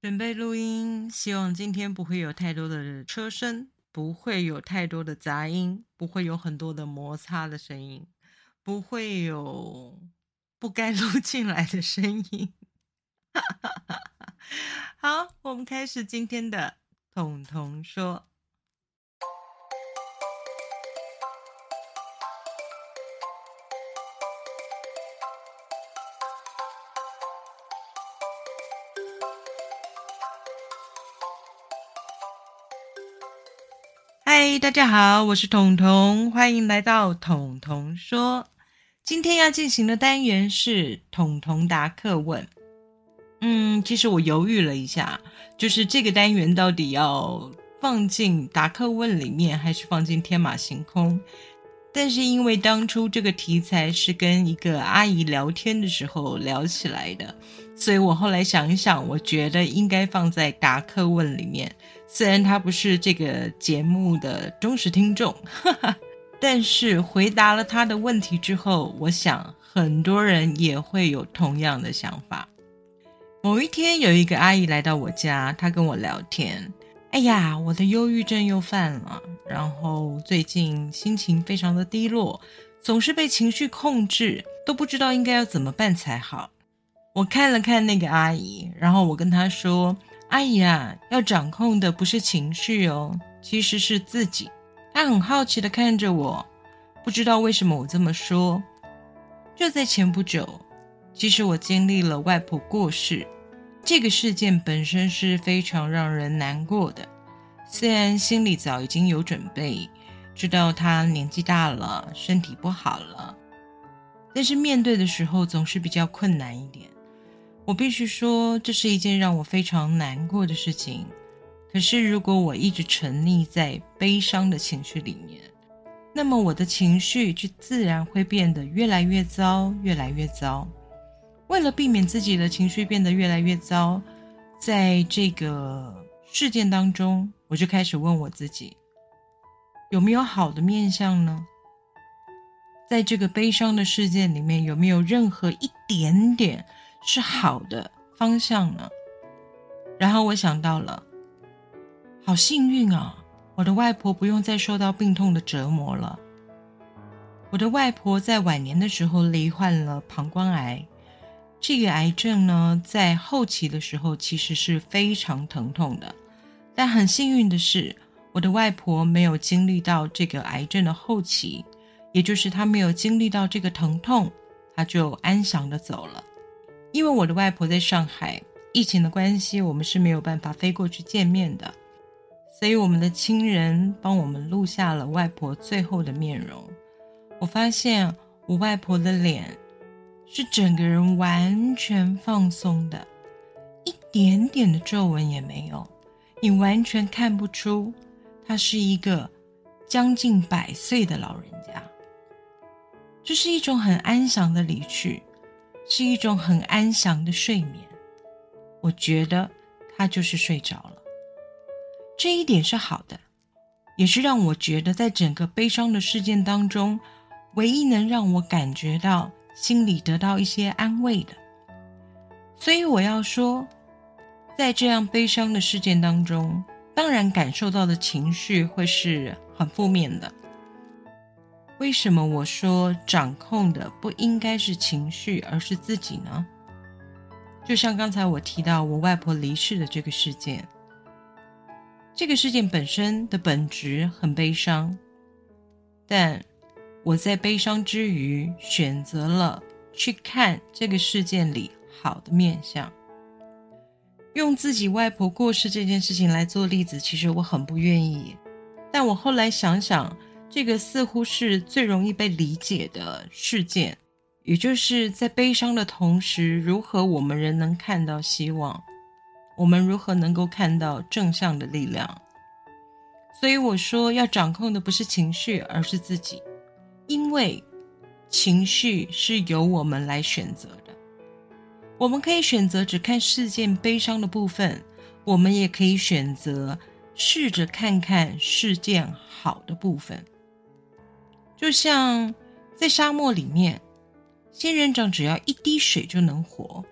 准备录音，希望今天不会有太多的车声，不会有太多的杂音，不会有很多的摩擦的声音，不会有不该录进来的声音。好，我们开始今天的彤彤说。嗨，大家好，我是彤彤，欢迎来到彤彤说。今天要进行的单元是彤彤答课问。嗯，其实我犹豫了一下，就是这个单元到底要放进答课问里面，还是放进天马行空？但是因为当初这个题材是跟一个阿姨聊天的时候聊起来的，所以我后来想一想，我觉得应该放在答客问里面。虽然他不是这个节目的忠实听众，哈哈但是回答了他的问题之后，我想很多人也会有同样的想法。某一天，有一个阿姨来到我家，她跟我聊天：“哎呀，我的忧郁症又犯了，然后最近心情非常的低落，总是被情绪控制，都不知道应该要怎么办才好。”我看了看那个阿姨，然后我跟她说。阿姨啊，要掌控的不是情绪哦，其实是自己。她很好奇的看着我，不知道为什么我这么说。就在前不久，其实我经历了外婆过世，这个事件本身是非常让人难过的。虽然心里早已经有准备，知道他年纪大了，身体不好了，但是面对的时候总是比较困难一点。我必须说，这是一件让我非常难过的事情。可是，如果我一直沉溺在悲伤的情绪里面，那么我的情绪就自然会变得越来越糟，越来越糟。为了避免自己的情绪变得越来越糟，在这个事件当中，我就开始问我自己：有没有好的面相呢？在这个悲伤的事件里面，有没有任何一点点？是好的方向呢。然后我想到了，好幸运啊！我的外婆不用再受到病痛的折磨了。我的外婆在晚年的时候罹患了膀胱癌，这个癌症呢，在后期的时候其实是非常疼痛的。但很幸运的是，我的外婆没有经历到这个癌症的后期，也就是她没有经历到这个疼痛，她就安详的走了。因为我的外婆在上海，疫情的关系，我们是没有办法飞过去见面的，所以我们的亲人帮我们录下了外婆最后的面容。我发现我外婆的脸是整个人完全放松的，一点点的皱纹也没有，你完全看不出他是一个将近百岁的老人家。这是一种很安详的离去。是一种很安详的睡眠，我觉得他就是睡着了。这一点是好的，也是让我觉得在整个悲伤的事件当中，唯一能让我感觉到心里得到一些安慰的。所以我要说，在这样悲伤的事件当中，当然感受到的情绪会是很负面的。为什么我说掌控的不应该是情绪，而是自己呢？就像刚才我提到我外婆离世的这个事件，这个事件本身的本质很悲伤，但我在悲伤之余选择了去看这个事件里好的面相。用自己外婆过世这件事情来做例子，其实我很不愿意，但我后来想想。这个似乎是最容易被理解的事件，也就是在悲伤的同时，如何我们仍能看到希望？我们如何能够看到正向的力量？所以我说，要掌控的不是情绪，而是自己，因为情绪是由我们来选择的。我们可以选择只看事件悲伤的部分，我们也可以选择试着看看事件好的部分。就像在沙漠里面，仙人掌只要一滴水就能活。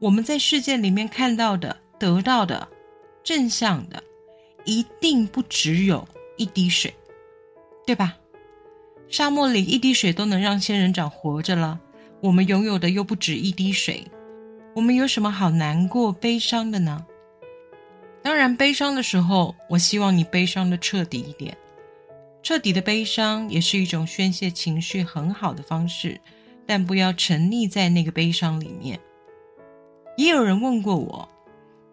我们在世界里面看到的得到的正向的，一定不只有一滴水，对吧？沙漠里一滴水都能让仙人掌活着了，我们拥有的又不止一滴水，我们有什么好难过、悲伤的呢？当然，悲伤的时候，我希望你悲伤的彻底一点。彻底的悲伤也是一种宣泄情绪很好的方式，但不要沉溺在那个悲伤里面。也有人问过我，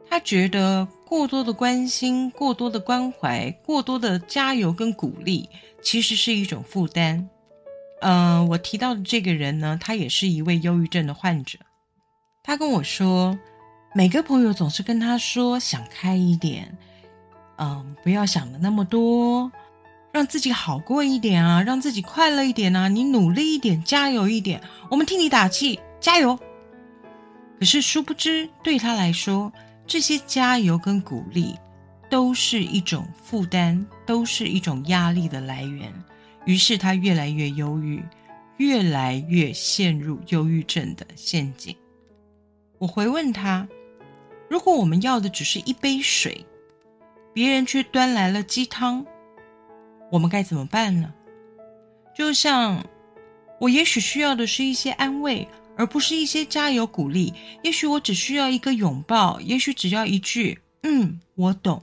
他觉得过多的关心、过多的关怀、过多的加油跟鼓励，其实是一种负担。嗯，我提到的这个人呢，他也是一位忧郁症的患者。他跟我说，每个朋友总是跟他说想开一点，嗯，不要想的那么多。让自己好过一点啊，让自己快乐一点啊！你努力一点，加油一点，我们替你打气，加油！可是殊不知，对他来说，这些加油跟鼓励都是一种负担，都是一种压力的来源。于是他越来越忧郁，越来越陷入忧郁症的陷阱。我回问他：如果我们要的只是一杯水，别人却端来了鸡汤。我们该怎么办呢？就像我也许需要的是一些安慰，而不是一些加油鼓励。也许我只需要一个拥抱，也许只要一句“嗯，我懂”。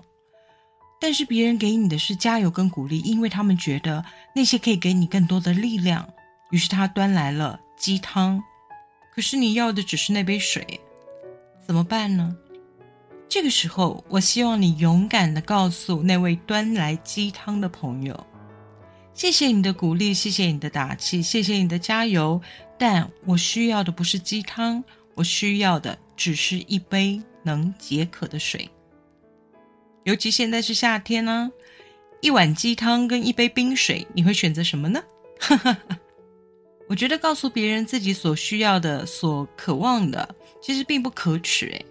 但是别人给你的是加油跟鼓励，因为他们觉得那些可以给你更多的力量。于是他端来了鸡汤，可是你要的只是那杯水，怎么办呢？这个时候，我希望你勇敢的告诉那位端来鸡汤的朋友：“谢谢你的鼓励，谢谢你的打气，谢谢你的加油。但我需要的不是鸡汤，我需要的只是一杯能解渴的水。尤其现在是夏天呢，一碗鸡汤跟一杯冰水，你会选择什么呢？” 我觉得告诉别人自己所需要的、所渴望的，其实并不可耻。诶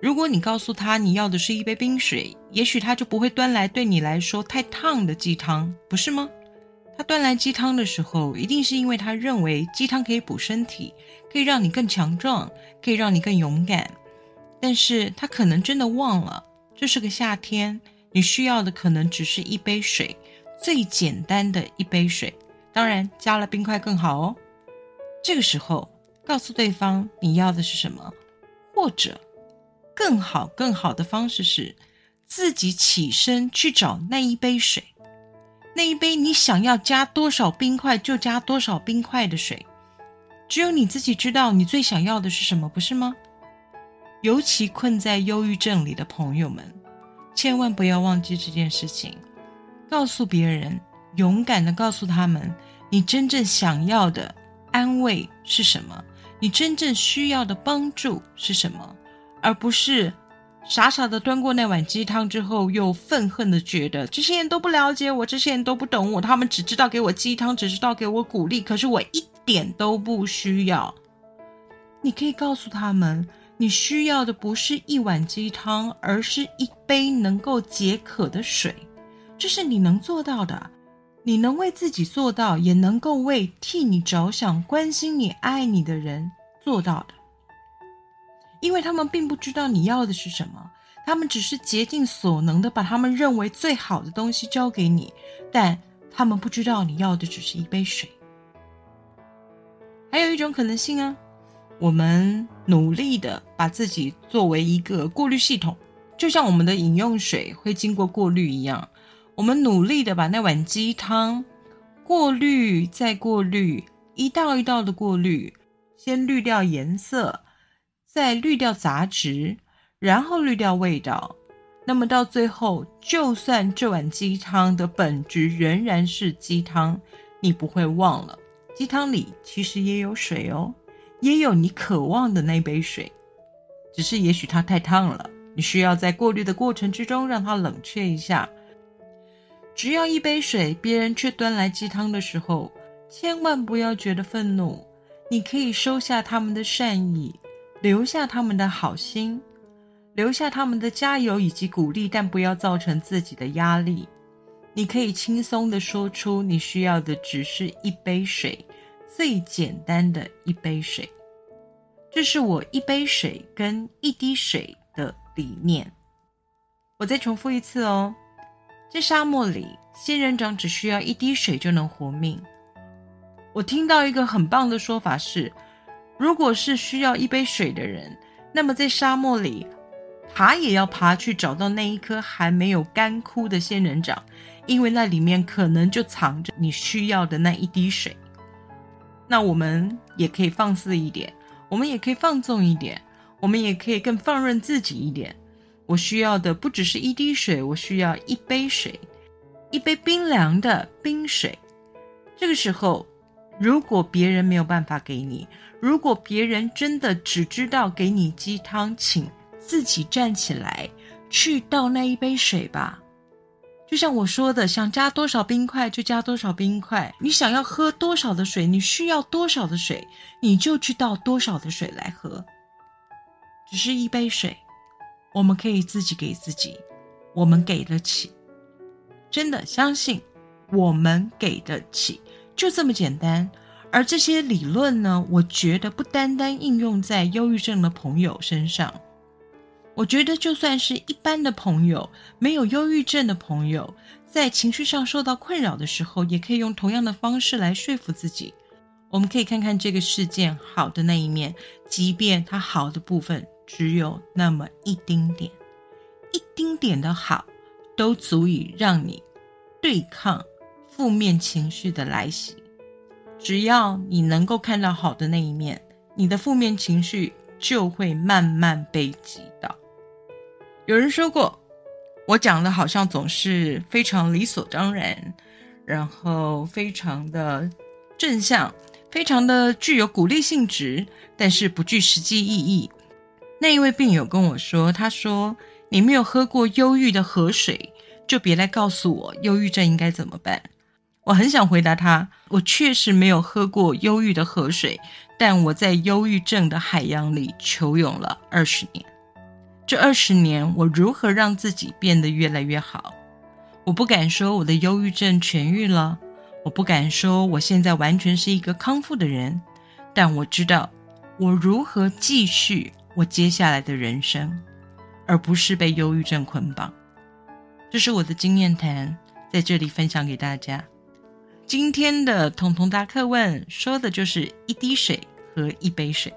如果你告诉他你要的是一杯冰水，也许他就不会端来对你来说太烫的鸡汤，不是吗？端来鸡汤的时候，一定是因为他认为鸡汤可以补身体，可以让你更强壮，可以让你更勇敢。但是他可能真的忘了，这是个夏天，你需要的可能只是一杯水，最简单的一杯水，当然加了冰块更好哦。这个时候，告诉对方你要的是什么，或者。更好、更好的方式是自己起身去找那一杯水，那一杯你想要加多少冰块就加多少冰块的水。只有你自己知道你最想要的是什么，不是吗？尤其困在忧郁症里的朋友们，千万不要忘记这件事情。告诉别人，勇敢的告诉他们，你真正想要的安慰是什么，你真正需要的帮助是什么。而不是傻傻的端过那碗鸡汤之后，又愤恨的觉得这些人都不了解我，这些人都不懂我，他们只知道给我鸡汤，只知道给我鼓励，可是我一点都不需要。你可以告诉他们，你需要的不是一碗鸡汤，而是一杯能够解渴的水，这是你能做到的，你能为自己做到，也能够为替你着想、关心你、爱你的人做到的。因为他们并不知道你要的是什么，他们只是竭尽所能的把他们认为最好的东西交给你，但他们不知道你要的只是一杯水。还有一种可能性啊，我们努力的把自己作为一个过滤系统，就像我们的饮用水会经过过滤一样，我们努力的把那碗鸡汤过滤再过滤，一道一道的过滤，先滤掉颜色。再滤掉杂质，然后滤掉味道，那么到最后，就算这碗鸡汤的本质仍然是鸡汤，你不会忘了，鸡汤里其实也有水哦，也有你渴望的那杯水，只是也许它太烫了，你需要在过滤的过程之中让它冷却一下。只要一杯水，别人却端来鸡汤的时候，千万不要觉得愤怒，你可以收下他们的善意。留下他们的好心，留下他们的加油以及鼓励，但不要造成自己的压力。你可以轻松的说出你需要的只是一杯水，最简单的一杯水。这是我一杯水跟一滴水的理念。我再重复一次哦，在沙漠里，仙人掌只需要一滴水就能活命。我听到一个很棒的说法是，如果是需要一杯水的人，那么在沙漠里，爬也要爬去找到那一颗还没有干枯的仙人掌，因为那里面可能就藏着你需要的那一滴水。那我们也可以放肆一点，我们也可以放纵一点，我们也可以更放任自己一点。我需要的不只是一滴水，我需要一杯水，一杯冰凉的冰水。这个时候。如果别人没有办法给你，如果别人真的只知道给你鸡汤，请自己站起来去倒那一杯水吧。就像我说的，想加多少冰块就加多少冰块，你想要喝多少的水，你需要多少的水，你就去倒多少的水来喝。只是一杯水，我们可以自己给自己，我们给得起，真的相信我们给得起。就这么简单，而这些理论呢，我觉得不单单应用在忧郁症的朋友身上，我觉得就算是一般的朋友，没有忧郁症的朋友，在情绪上受到困扰的时候，也可以用同样的方式来说服自己。我们可以看看这个事件好的那一面，即便它好的部分只有那么一丁点，一丁点的好，都足以让你对抗。负面情绪的来袭，只要你能够看到好的那一面，你的负面情绪就会慢慢被击倒。有人说过，我讲的好像总是非常理所当然，然后非常的正向，非常的具有鼓励性质，但是不具实际意义。那一位病友跟我说，他说：“你没有喝过忧郁的河水，就别来告诉我忧郁症应该怎么办。”我很想回答他，我确实没有喝过忧郁的河水，但我在忧郁症的海洋里求泳了二十年。这二十年，我如何让自己变得越来越好？我不敢说我的忧郁症痊愈了，我不敢说我现在完全是一个康复的人，但我知道我如何继续我接下来的人生，而不是被忧郁症捆绑。这是我的经验谈，在这里分享给大家。今天的彤彤大课问说的就是一滴水和一杯水。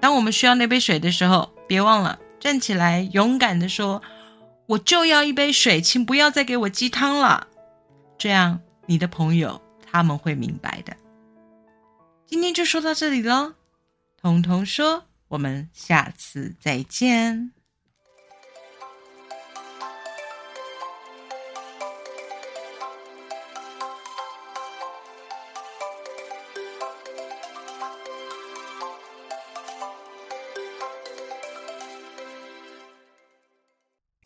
当我们需要那杯水的时候，别忘了站起来，勇敢的说：“我就要一杯水，请不要再给我鸡汤了。”这样，你的朋友他们会明白的。今天就说到这里喽，彤彤说：“我们下次再见。”